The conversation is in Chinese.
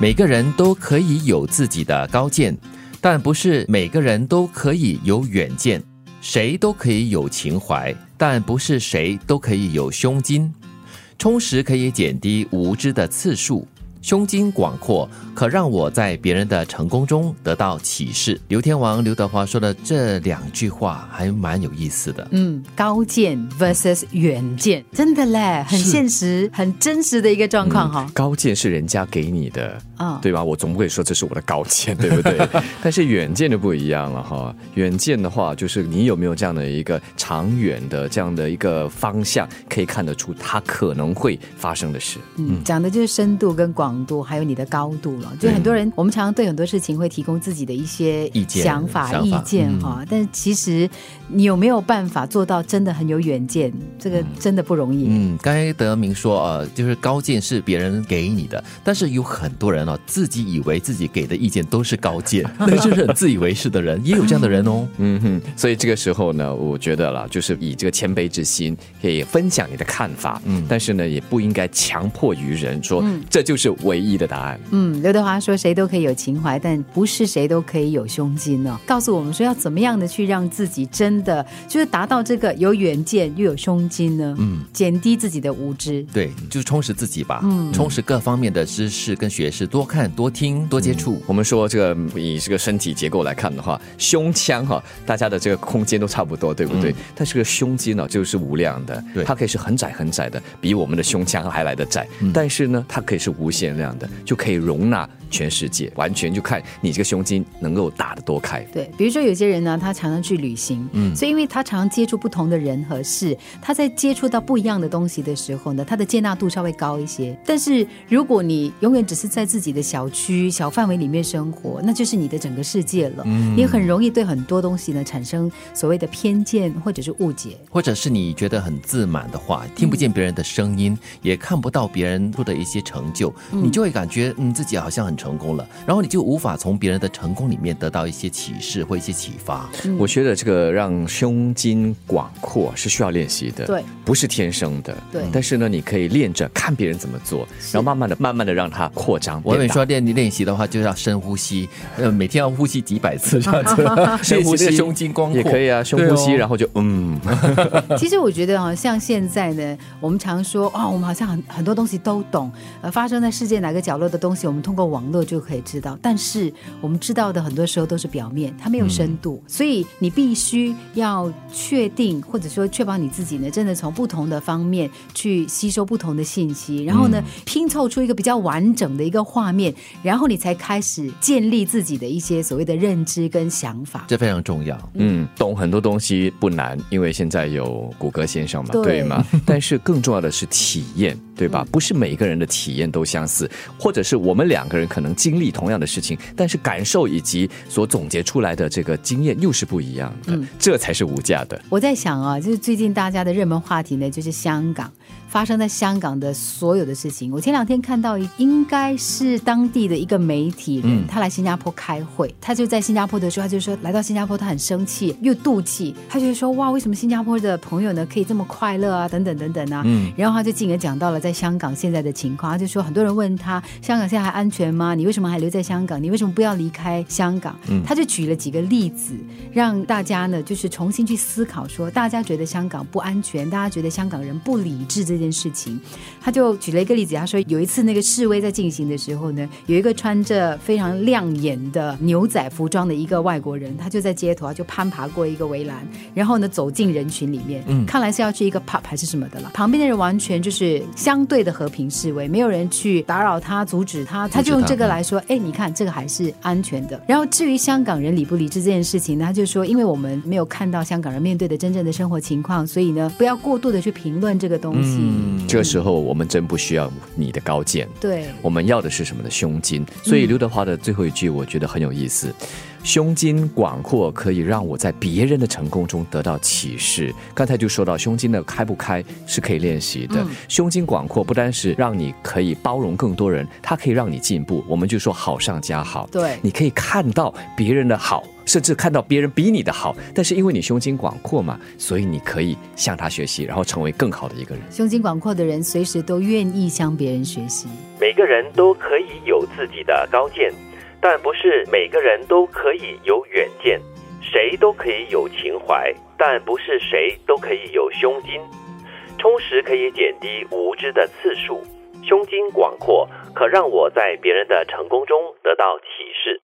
每个人都可以有自己的高见，但不是每个人都可以有远见。谁都可以有情怀，但不是谁都可以有胸襟。充实可以减低无知的次数。胸襟广阔，可让我在别人的成功中得到启示。刘天王刘德华说的这两句话还蛮有意思的。嗯，高见 versus 远见，真的嘞，很现实、很真实的一个状况哈。高见是人家给你的，啊对吧？我总不会说这是我的高见，对不对？但是远见就不一样了哈。远见的话，就是你有没有这样的一个长远的这样的一个方向，可以看得出它可能会发生的事。嗯，讲的就是深度跟广度，还有你的高度了。就很多人，我们常常对很多事情会提供自己的一些意见想法、意见哈。但是其实你有没有办法做到真的很有远见？这个真的不容易。嗯，刚才德明说，呃，就是高见是别人给你的，但是有很多人哦，自己以为自己给的意见都是高见，那就是很自以为是的人，也有这样的人哦。嗯哼，所以这个时候呢，我觉得了，就是以这个谦卑之心，可以分享你的看法，嗯，但是呢，也不应该强迫于人说、这就是唯一的答案。嗯，刘德华说谁都可以有情怀，但不是谁都可以有胸襟呢。告诉我们说要怎么样的去让自己真的就是达到这个有远见又有胸襟呢？嗯，减低自己的无知。对，就是充实自己吧，嗯，充实各方面的知识跟学识，多看、多听、多接触。我们说这个以这个身体结构来看的话，胸腔哈，大家的这个空间都差不多，对不对？但是个胸肌呢，就是无量的，对它可以是很窄很窄的，比我们的胸腔还来得窄。但是呢，它可以是无限量的，就可以容纳全世界，完全就看你这个胸襟能够打得多开。对，比如说有些人呢，他常常去旅行，嗯，所以因为他常常接触不同的人和事，他在接触到不一样的东西的时候呢，他的接纳度稍微高一些。但是如果你永远只是在自己的小区、小范围里面生活，那就是你的整个世界了，嗯，你很容易对很多东西呢产生所谓的偏见或者是误解。或者是你觉得很自满的话，听不见别人的声音，也看不到别人做的一些成就，你就会感觉嗯自己好像很成功了，然后你就无法从别人的成功里面得到一些启示或一些启发。我觉得这个让胸襟广阔是需要练习的，对，不是天生的，对但是呢，你可以练着看别人怎么做，然后慢慢的、慢慢的让它扩张。变大我跟你说，练练习的话，就要深呼吸，呃，每天要呼吸几百次这样子，深呼吸胸襟光阔也可以啊，深呼吸，哦然后就嗯，其实我觉得啊，像现在呢，我们常说哦，我们好像很很多东西都懂，呃，发生在世界哪个角落的东西，我们通过网络就可以知道。但是我们知道的很多时候都是表面，它没有深度，所以你必须要确定，或者说确保你自己呢，真的从不同的方面去吸收不同的信息，然后呢，拼凑出一个比较完整的一个画面，然后你才开始建立自己的一些所谓的认知跟想法。这非常重要。嗯，懂很多东西不难，因为现在有谷歌先生嘛，对对吗？但是更重要的是体验，对吧？不是每一个人的体验都相似，或者是我们两个人可能经历同样的事情，但是感受以及所总结出来的这个经验又是不一样的，这才是无价的。我在想啊，就是最近大家的热门话题呢，就是香港发生在香港的所有的事情。我前两天看到，应该是当地的一个媒体人，他来新加坡开会，他就在新加坡的时候，他就说来到新加坡，他很生气又妒忌，他就说哇，为什么新加坡的朋友呢可以这么快乐啊，等等等等啊。嗯，然后他就进而讲到了在香港现在的情况，他就说很多人问他香港现在还安全吗？你为什么还留在香港？你为什么不要离开香港？他就举了几个例子，让大家呢就是重新去思考说，大家觉得香港不安全，大家觉得香港人不理智这件事情，他就举了一个例子，他说有一次那个示威在进行的时候呢，有一个穿着非常亮眼的牛仔服装的一个外国人，他就在街头，啊就攀爬过一个围栏，然后呢走进人群里面，嗯看来是要去一个 pub 还是什么的了。旁边的人完全就是相对的和平示威，没有人去打扰他、阻止他，他就用这个来说，哎，你看这个还是安全的。然后至于香港人理不理智这件事情呢，他就说，因为我们没有看到香港人面对的真正的生活情况，所以呢，不要过度的去评论这个东西。这个时候，我们真不需要你的高见，对，我们要的是什么的胸襟。所以刘德华的最后一句，我觉得很有意思。胸襟广阔可以让我在别人的成功中得到启示。刚才就说到胸襟的开不开是可以练习的。胸襟广阔不单是让你可以包容更多人，它可以让你进步。我们就说好上加好。对你可以看到别人的好。甚至看到别人比你的好，但是因为你胸襟广阔嘛，所以你可以向他学习，然后成为更好的一个人。胸襟广阔的人，随时都愿意向别人学习。每个人都可以有自己的高见，但不是每个人都可以有远见。谁都可以有情怀，但不是谁都可以有胸襟。充实可以减低无知的次数，胸襟广阔可让我在别人的成功中得到启示。